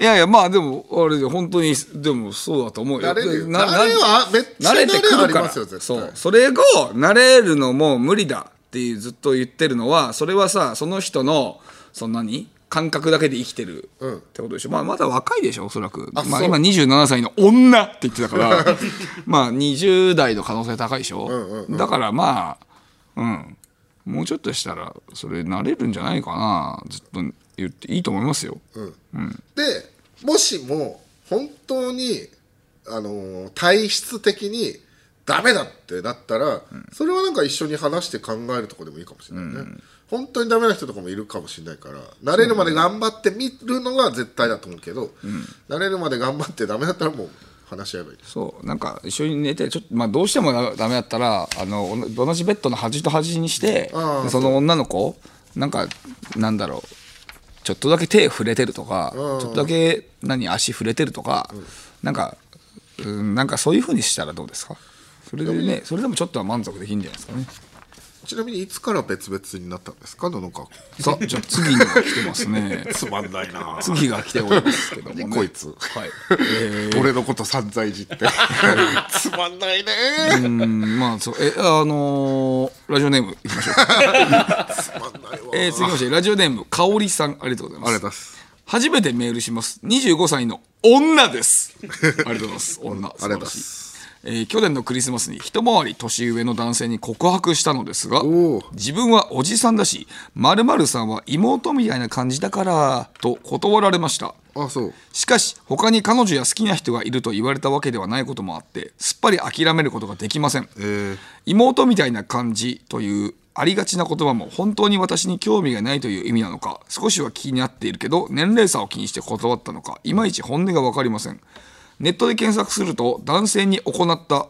いやいやまあでもあれで本当にでもそうだと思うよ。慣れるよ。な慣れはめっちゃ慣れてくるから。りますよ絶対。そう。それを慣れるのも無理だっていうずっと言ってるのはそれはさその人のそんなに？感覚だけで生きてるうん。ってことでしょ、まあ、まだ若いでしょおそらく。まあ、今27歳の女って言ってたから。[laughs] まあ20代の可能性高いでしょ、だからまあうん。もうちょっとしたらそれ慣れるんじゃないかな。ずっと言っていいと思いますよ、でもしも本当にあのー体質的にダメだってなったら、それはなんか一緒に話して考えるとこでもいいかもしれないね、本当にダメな人とかもいるかもしれないから慣れるまで頑張ってみるのが絶対だと思うけど、慣れるまで頑張ってダメだったらもう話し合えばいい。そう。なんか一緒に寝てちょっと、まあ、どうしてもダダメだったらあのお同じベッドの端と端にしてその女の子なんかなんだろう。ちょっとだけ手触れてるとかちょっとだけ何足触れてるとか、なんかうんなんかそういうふうにしたらどうですか？それでねそれでもちょっとは満足できるんじゃないですかね。ちなみにいつから別々になったんですか？野々川君さあじゃあ次のが来てますね。つまんないな。次が来ておりますけども、ね、[laughs] こいつ。はい、え [laughs] ー俺のこと散々いじって。つまんないね。うんまあそう。えあのーラジオネームいきましょう。かつまんないわ。えー、続きましてラジオネームかおりさんありがとうございます。ありがとうございます。初めてメールします。25歳の女です。ありがとうございます。女。ありがとうございますえー去年のクリスマスに一回り年上の男性に告白したのですが自分はおじさんだし〇〇さんは妹みたいな感じだからと断られました。あそう。しかし他に彼女や好きな人がいると言われたわけではないこともあってすっぱり諦めることができません。えー、妹みたいな感じというありがちな言葉も本当に私に興味がないという意味なのか少しは気になっているけど年齢差を気にして断ったのかいまいち本音が分かりませんネットで検索すると男性に行った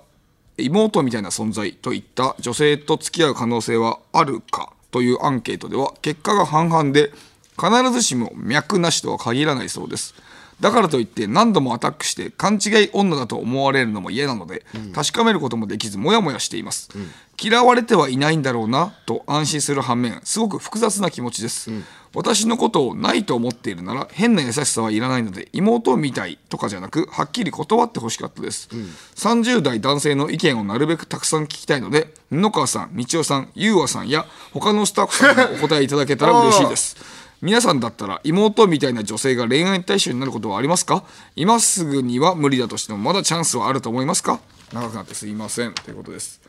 妹みたいな存在といった女性と付き合う可能性はあるかというアンケートでは結果が半々で必ずしも脈なしとは限らないそうです。だからといって何度もアタックして勘違い女だと思われるのも嫌なので、確かめることもできずモヤモヤしています、嫌われてはいないんだろうなと安心する反面すごく複雑な気持ちです、私のことをないと思っているなら変な優しさはいらないので妹みたいとかじゃなくはっきり断ってほしかったです、30代男性の意見をなるべくたくさん聞きたいので布川さん道夫さん優和さんや他のスタッフさんにもお答えいただけたら嬉しいです。皆さんだったら妹みたいな女性が恋愛対象になることはありますか？今すぐには無理だとしてもまだチャンスはあると思いますか？長くなってすいません。ということです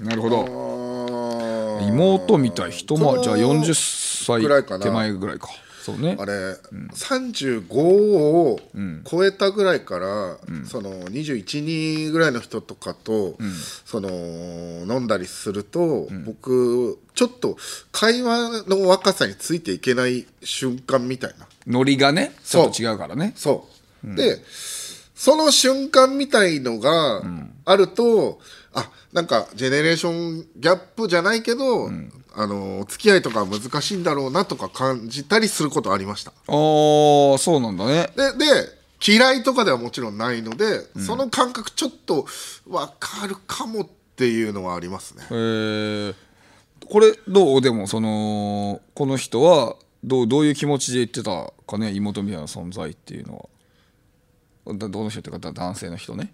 なるほど。妹みたい。一回りじゃあ40ぐらいかな。歳手前ぐらいか。そうね。あれ、35を超えたぐらいから、その212ぐらいの人とかと、その飲んだりすると、僕ちょっと会話の若さについていけない瞬間みたいな。ノリがねちょっと違うからね。そう、でその瞬間みたいのがあると、あなんかジェネレーションギャップじゃないけど、あの付き合いとかは難しいんだろうなとか感じたりすることありました。ああそうなんだね。でで嫌いとかではもちろんないので、その感覚ちょっと分かるかもっていうのはありますね。えー。これどう？でもそのこの人はどうどういう気持ちで言ってたかね？妹みたいな存在っていうのは。だどの人っていうか男性の人ね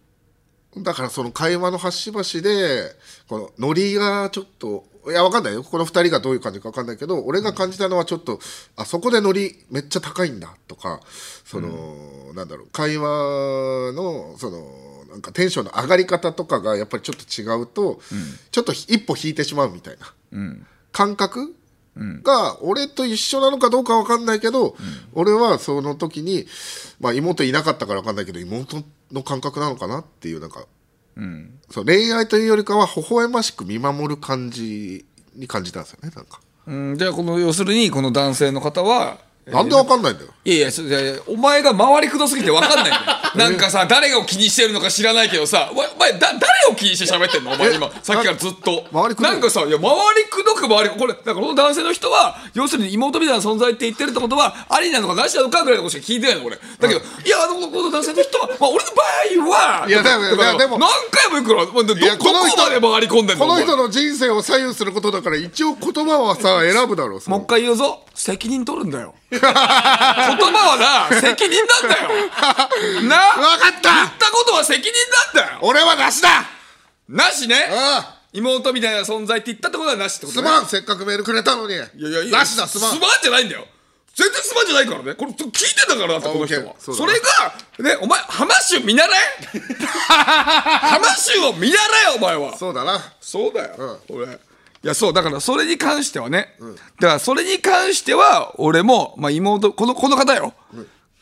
だからその会話の端々でこのノリがちょっといやわかんないよ。この2人がどういう感じかわかんないけど俺が感じたのはちょっとあそこでノリめっちゃ高いんだとかその、なんだろう。会話のそのなんかテンションの上がり方とかがやっぱりちょっと違うと、ちょっと一歩引いてしまうみたいな、感覚が俺と一緒なのかどうかわかんないけど、俺はその時に、まあ、妹いなかったからわかんないけど妹の感覚なのかなっていうなんか、そう恋愛というよりかは微笑ましく見守る感じに感じたんですよねなんか、うん。じゃあこの要するにこの男性の方はなんでわかんないんだよいやいやお前が回りくどすぎて分かんないんだよ。[laughs] なんかさ誰を気にしてるのか知らないけどさお前だ誰を気にして喋ってんの？お前今さっきからずっと。回りくどい。なんかさいや回りくどく回りこれだからこの男性の人は要するに妹みたいな存在って言ってるってことはありなのかなしなのかぐらいのことしか聞いてないの俺だけどいやあのこの男性の人は、まあ、俺の場合はいやでもとかいやでも何回も言うからどこまで回り込んでんの？この人の人生を左右することだから一応言葉はさ選ぶだろうもう一回言うぞ。責任取るんだよ。言 [laughs] 葉はな責任なんだよ。[laughs] な分かった。言ったことは責任なんだよ。俺はなしだ。なしね。妹みたいな存在って言ったってことはなしってことね。すまん。せっかくメールくれたのに。いいやいやいやなしだすまん。すまんじゃないんだよ。全然すまんじゃないからね。これ聞いてんだからだってこの人は。それがねお前ハマッシュ見習え？ハマッシュを見習えお前は。そうだな。そうだよ、俺いやそうだからそれに関してはね、だからそれに関しては俺も、まあ、妹このこの方よ、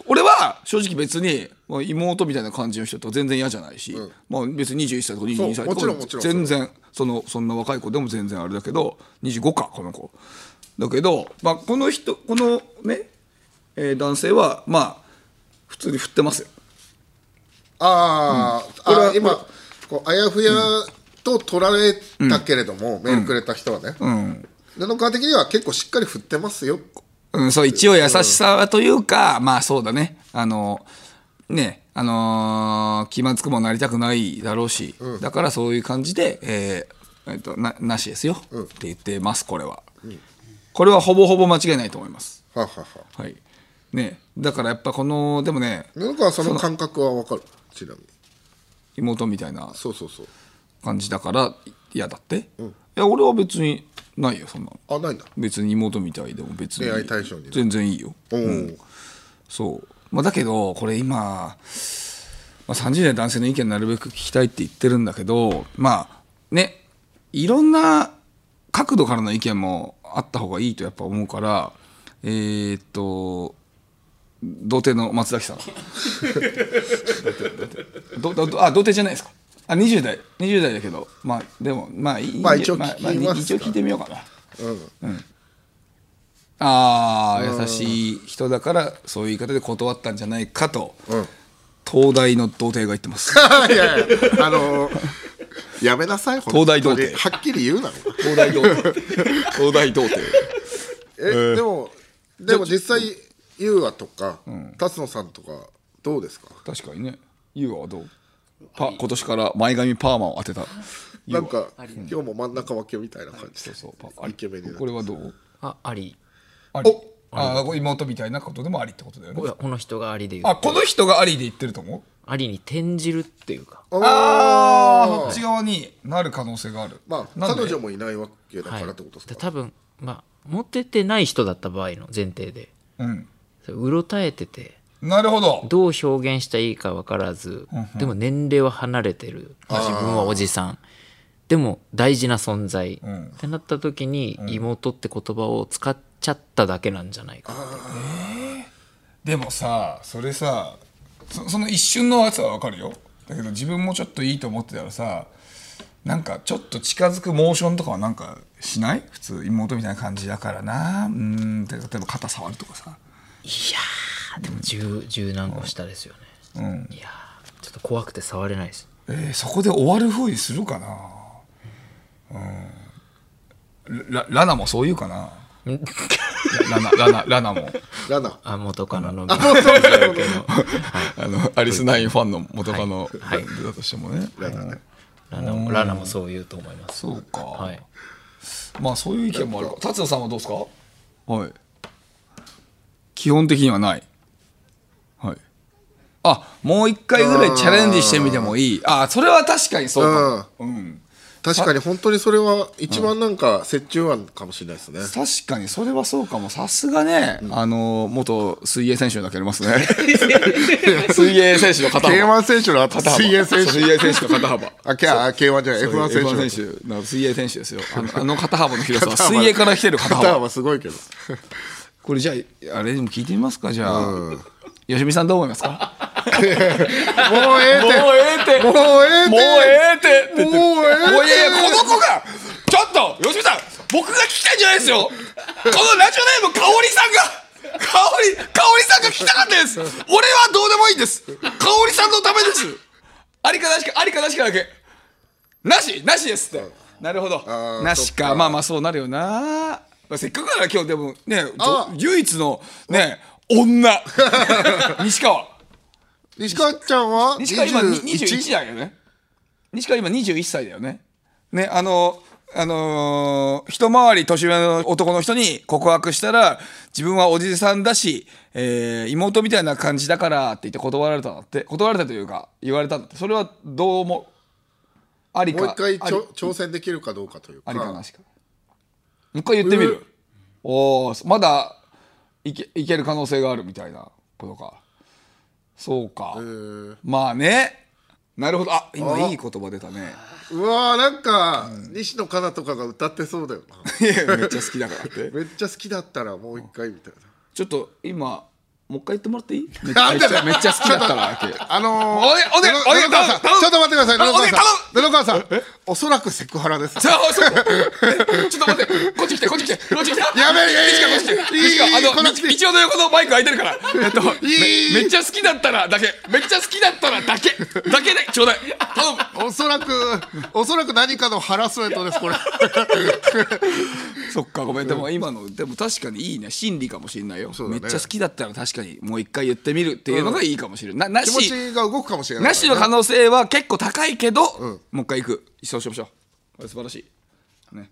俺は正直別にまあ妹みたいな感じの人と全然嫌じゃないし、まあ別に21歳とか22歳とか全然そのそんな若い子でも全然あれだけど25かこの子。だけど、まあ、この人このね、えー男性はまあ普通に振ってますよ。あー、これはあ今こうあやふやと取られたけれども、メールくれた人はね、布川的には結構しっかり振ってますよ。うん、そう一応優しさというか、まあそうだね。あのねあのー気まずくもなりたくないだろうし、だからそういう感じで、えーえっとななしですよ、って言ってますこれは、これはほぼほぼ間違いないと思います。ははは。はい。ねだからやっぱこのでもね布川はその感覚は分かる。ちなみに。妹みたいな。そうそうそう感じだから嫌だって、いや俺は別にないよそんなの。あないんだ。別に妹みたいでも別に。恋愛対象に全然いいよ。おお、そう、まあ、だけどこれ今、まあ、30代男性の意見なるべく聞きたいって言ってるんだけどまあねいろんな角度からの意見もあった方がいいとやっぱ思うからえーっと童貞の松崎さん。どどどあ童貞じゃないですかあ20代。20代だけど。まあでもまあいいまあ一応まあ聞きますか一応聞いてみようかな。うん。ああ優しい人だからそういう言い方で断ったんじゃないかと、ん。東大の童貞が言ってます。[laughs] いやいやあのーやめなさい東大童貞。はっきり言うな。東大童貞。東大童貞。え、でもでも実際優和とか、辰野さんとかどうですか？確かにね。優愛はどう？パ今年から前髪パーマを当てた。なんか今日も真ん中分けみたいな感じで。そうパイケメンにこれはどう？ああり。あり。ああ妹みたいなことでもありってことだよね。ここの人がありで言う。あこの人がありで言ってると思う？ありに転じるっていうか。ああそっち側になる可能性がある。まあ彼女もいないわけだからってことですか、で多分まあモテてない人だった場合の前提で。うん。うろたえててなるほど。どう表現したらいいか分からず、でも年齢は離れてる。自分はおじさん。でも大事な存在、ん。ってなった時に、妹って言葉を使っちゃっただけなんじゃないかでもさそれさそその一瞬のやつはわかるよ。だけど自分もちょっといいと思ってたらさなんかちょっと近づくモーションとかはなんかしない？普通妹みたいな感じだからな。うーん。って例えば肩触るとかさ。いやーでも十十何個下ですよね、いやーちょっと怖くて触れないです。えーそこで終わるふうにするかな。うん。ララナもそう言うかな。ラナラナラナも。ラナ。あ元カノのあのアリスナインファンの元カノはい。だとしてもね、ラナねラナもラナもそう言うと思いますそうか、はいまあそういう意見もあるか達也さんはどうですかはい基本的にはないはいあもう一回ぐらいチャレンジしてみてもいい。あそれは確かにそうか。も、うん、確かに本当にそれは一番なんか折衷案かもしれないですね、確かにそれはそうかも。さすがね、あの元水泳選手だけありますね。[laughs] 水泳選手の肩幅。K1 選手の後肩幅。水泳選手水泳選手の肩幅。あ K- あ K1 じゃない F1 選手 F1 選手の水泳選手ですよ。あのあの肩幅の [laughs] 広さは。水泳から来てる肩肩幅幅すごいけど。[laughs] これじゃああれでも聞いてみますかじゃあ、吉見さんどう思いますか？[laughs] もうええて。もうええて。もうええて。もうええて。って言ってもうええて。もういやいやこの子がちょっと吉見さん僕が聞きたいんじゃないですよ。このラジオネームかおりさんが。かおりかおりさんが聞きたかったです。俺はどうでもいいんです。かおりさんのためです。ありかなしかありかなしかだけ。なしなしですって。なるほど。ーなしか。か。まあまあそうなるよな。まあせっかくだから今日でもねあ唯一のね女。[laughs] 西川西川ちゃんは西川今21 21だよね。西川今21歳だよね。ねあのあのー一回り年上の男の人に告白したら自分はおじさんだし、えー妹みたいな感じだからって言って断られたんだって。断られたというか言われたんだって。それはどう思う？ありか？もう一回挑戦できるかどうかというか。ありかなしか。もう一回言ってみる。おおまだいけいける可能性があるみたいなことかそうか、ー。まあね。なるほど。あ今いい言葉出たね。うわーなんか、西野カナとかが歌ってそうだよな。いやめっちゃ好きだからって。[laughs] めっちゃ好きだったらもう一回みたいな。ちょっと今もう一回言ってもらっていい？[laughs] めっめっちゃ好きだったらあのー、おいおいおい布川さん頼むちょっと待ってくださいあ布川さん。布川さんおそらくセクハラですちょっと待って、こっち来て、こっち来て、こっち来て。やめいやいやいか、こっち来て。道道の横のマイク空いてるから。えっと、いいめめっちゃ好きだったらだけ、めっちゃ好きだったらだけ、だけでちょうだい。頼む。おそらくおそらく何かのハラスメントですこれそっか、ごめん、でも今の、でも確かにいいね、心理かもしれないよ。めっちゃ好きだったら確かに、もう一回言ってみるっていうのがいいかもしれない。な、な気持し、ちが動くかもしれないなしの可能性は結構高いけど、もう一回行く。そうしましょう。素晴らしい。ね。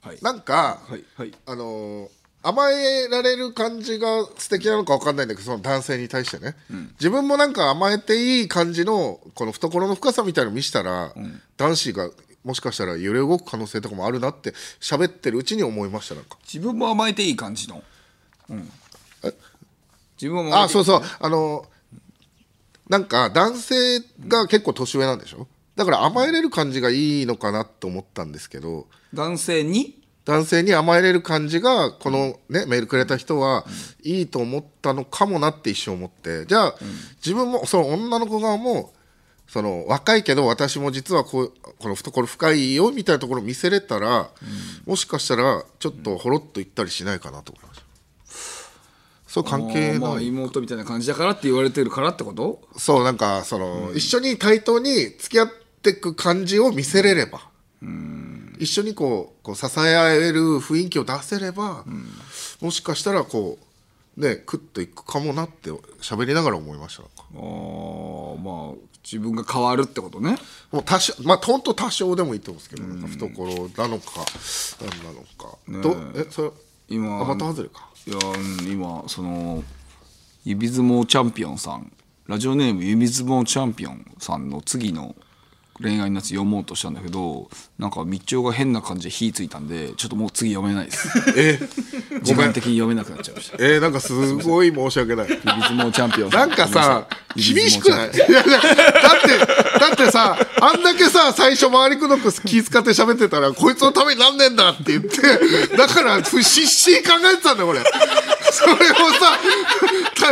はい。なんか、はい、はい。あのー甘えられる感じが素敵なのか分かんないんだけどその男性に対してね、自分もなんか甘えていい感じのこの懐の深さみたいの見したら、男子がもしかしたら揺れ動く可能性とかもあるなって喋ってるうちに思いましたなんか自分も甘えていい感じの。うん。自分もあそうそうあのなんか男性が結構年上なんでしょ？だから甘えれる感じがいいのかなと思ったんですけど男性に？男性に甘えれる感じがこの、ねメールくれた人はいいと思ったのかもなって一瞬思って。じゃあ、自分もその女の子側もその若いけど私も実はこうこの懐深いよみたいなところを見せれたら、もしかしたらちょっとほろっと言ったりしないかなと思いました。そう関係まあない妹みたいな感じだからって言われてるからってこと？そうなんかその、一緒に対等に付き合っていく感じを見せれれば、一緒にこうこう支え合える雰囲気を出せれば、もしかしたらこうねクッといくかもなって喋りながら思いましたあーまあ自分が変わるってことね。もう多少まあ本当多少でもいいと思うんですけど、なんか懐なのか何なのか、どえそれ今あまた外れか。いやうん今その指相撲チャンピオンさん。ラジオネーム指相撲チャンピオンさんの次の恋愛のやつ読もうとしたんだけどなんかみっちょが変な感じで火ついたんでちょっともう次読めないです。え？[laughs] 時間的に読めなくなっちゃいました。えーなんかすごい申し訳ない。指相撲チャンピオン。さなんかさ指厳しくない？[laughs] だってだってさあんだけさ最初周りくどく気使って喋ってたらこいつのためになんねえんだって言ってだから必死に考えてたんだよ俺それをさ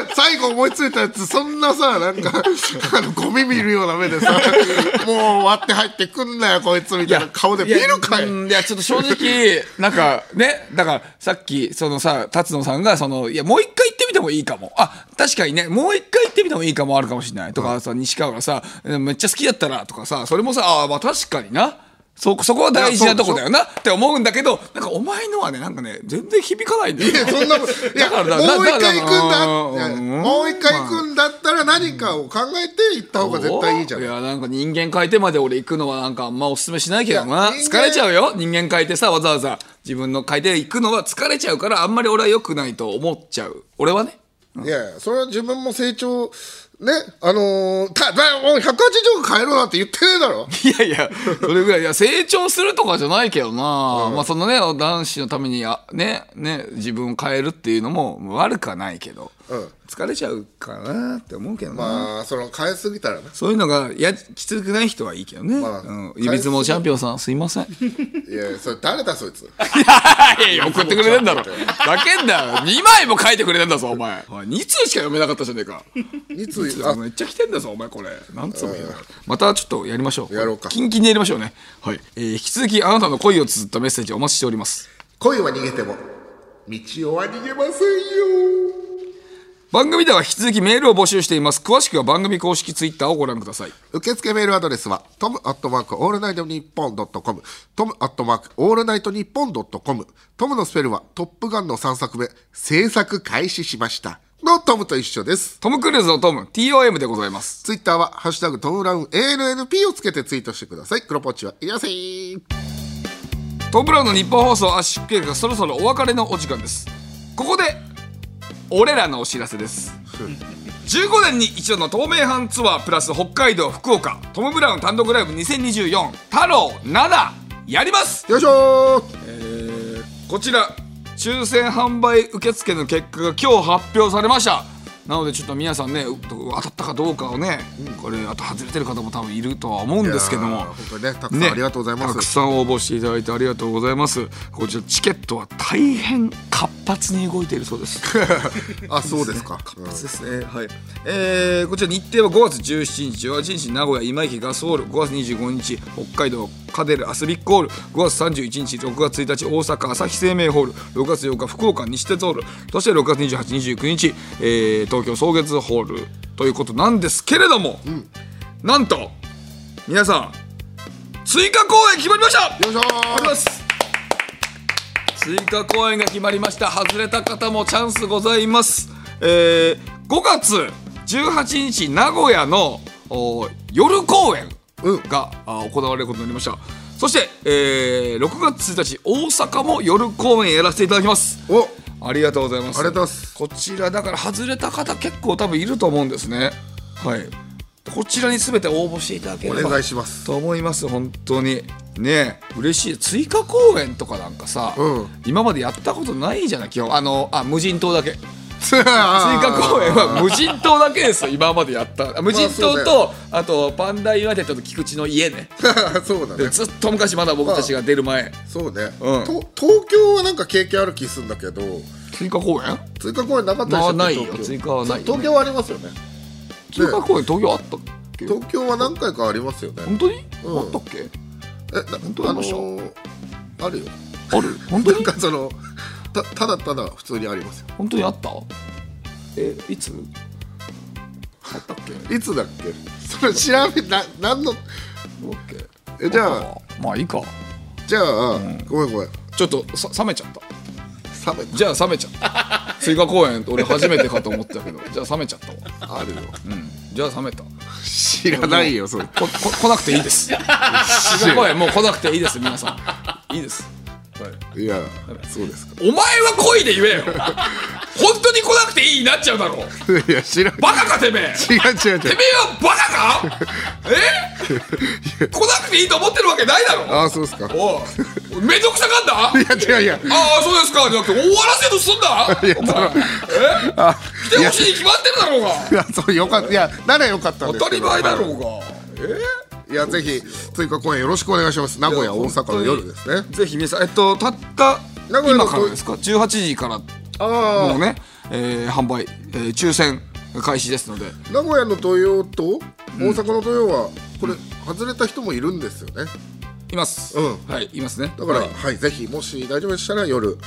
た最後思いついたやつそんなさなんかあのゴミ見るような目でさもう割って入ってくんなよこいつみたいな顔で。見るかい。うんいやちょっと正直なんかねだからさっきそのさ達野さんがそのいやもう一回行ってみてもいいかも。あ確かにねもう一回行ってみてもいいかもあるかもしれない。とかさ、西川がさめっちゃ好きだったらとかさそれもさあーまあ確かになそそこは大事なとこだよな。って思うんだけどなんかお前のはねなんかね全然響かないんだよ。いやそんなこといやだからもう一回行くんだもう一回行くんだったら何かを考えて行った方が絶対いいじゃん。いやなんか人間変えてまで俺行くのはなんかあんまおすすめしないけどな疲れちゃうよ。人間。変えてさわざわざ自分の変えて行くのは疲れちゃうからあんまり俺は良くないと思っちゃう。俺はね。いやそれは自分も成長ねあのー、ただもう180度変えろなんて言ってねえだろ。[laughs] いやいやそれぐらいいや成長するとかじゃないけどな、まあそのね男子のためにやねね自分を変えるっていうのも悪くはないけど、うん疲れちゃうかなって思うけどな、まあその変えすぎたらねそういうのがやきつくない人はいいけどね、まあうん、指相撲チャンピオンさんすいませんいやそれ誰だそいつ？いやいや送ってくれてんだろ。だけんだよ。2枚も書いてくれてんだぞ、お前。おい2通しか読めなかったじゃねえか。いつあめっちゃ来てんだぞ、お前、これ。なんつうのよまたちょっとやりましょう。やろうかキンキンにやりましょうね。はい。えー引き続きあなたの恋を綴ったメッセージお待ちしております。恋は逃げても道は逃げませんよ番組では引き続きメールを募集しています。詳しくは番組公式ツイッターをご覧ください。受付メールアドレスはトムアットマークオールナイトニッポンドットコムトムアットマークオールナイトニッポンドットコムトムのスペルはトップガンの3作目制作開始しました。のトムと一緒です。トム・クルーズのトム、TOM でございます。ツイッターはハッシュタグトムブラウン ANNP をつけてツイートしてください。黒ポッチはいやせートム・ブラウンの日本放送圧縮計画そろそろお別れのお時間です。ここで俺らのお知らせです。15年に一度の東名阪ツアープラス北海道福岡トム・ブラウン単独ライブ2024太郎7やります。よいしょーこちら抽選販売受付の結果が今日発表されましたなのでちょっと皆さんねう当たったかどうかをね、これあと外れてる方も多分いるとは思うんですけども。本当にねたくさんありがとうございます。たくさん応募していただいてありがとうございます。こちらチケットは大変活発に動いているそうです。[laughs] あそうですか。活発ですね。はい。えーこちら日程は5月17日。18日名古屋今池ガスホール。5月25日北海道カデルアスビックホール5月31日6月1日大阪朝日生命ホール6月8日福岡西鉄ホールそして6月2829日、えー東京草月ホールということなんですけれども、なんと皆さん追加公演決まりました。よいしょ。追加公演が決まりました。外れた方もチャンスございます、えー5月18日名古屋のお夜公演が、あ行われることになりました。そして、えー6月1日大阪も夜公演やらせていただきます。おありがとうございます。ありがとうございます。こちらだから外れた方結構多分いると思うんですね。はい。こちらに全て応募していただければお願いします。と思います本当に。ね嬉しい。追加公演とかなんかさ、うん。今までやったことないじゃない基本。あのあ無人島だけ追追加公演は無人島だけですよ今までやった。[laughs] 無人島と、あとパンダイテッドと菊池の家ね。[laughs] そうだね。でずっと昔まだ僕たちが出る前。そうね、うん。と東京はなんか経験ある気するんだけど追加公演？追加公演なかったでしょなないよ。追加はないよね。東京はありますよね。追加公演東京あったっけ？東京は何回かありますよね。本当に、うん。あったっけ？えなあの当ありましたーあるよ。ある？本当なんにかそのたただただ普通にありますよ。本当にあった？え？いつ？あったっけ？いつだっけ？それ調べな何の？オッケー。えじゃあ。まあいいか。じゃあ、ごめんごめん。ちょっとさ冷めちゃった。冷めじゃあ冷めちゃった。[laughs] 追加公演俺初めてかと思ってたけど。じゃあ冷めちゃったわ。あるよ。うん。じゃあ冷めた。知らないよそれ。ここ来なくていいです。追加公演もう来なくていいです皆さん。いいですいやそうですか。お前は来いで言えよ。[laughs] 本当に来なくていいになっちゃうだろいや知らバカかてめえ。違う違う違う。てめえはバカか？[laughs] え？来なくていいと思ってるわけないだろ。ああそうですか。おいめんどくさかんだ？いや違ういやああそうですか。じゃなくて終わらせようとすんだいやお前。え？あ来てほしいに決まってるだろうが。いやそうよかった。いやならよかったんです当たり前だろうがいやぜひ追加公演よろしくお願いします。名古屋大阪の夜ですね。ぜひ皆さんえっとたった名古屋の今からですか？18時からあもうね、えー販売、えー抽選開始ですので。あ名古屋の豊と大阪の豊はこれ外れた人もいるんですよね。います、うん。はいいますね。だから、ははいい、ぜひもし大丈夫でしたら夜はい。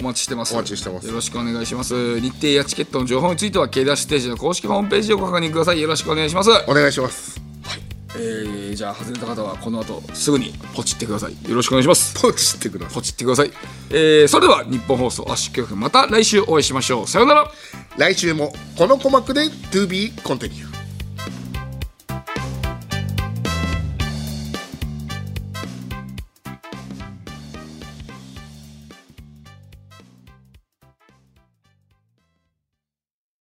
お待ちしてます。お待ちしてます。よろしくお願いします。日程やチケットの情報については K ダッシュステージの公式ホームページをご確認ください。よろしくお願いします。お願いしますえーじゃあ外れた方はこの後すぐにポチってください。よろしくお願いします。ポチってください。ポチってください、えーそれでは日本放送圧縮局また来週お会いしましょう。さようなら。来週もこの鼓膜で To be continue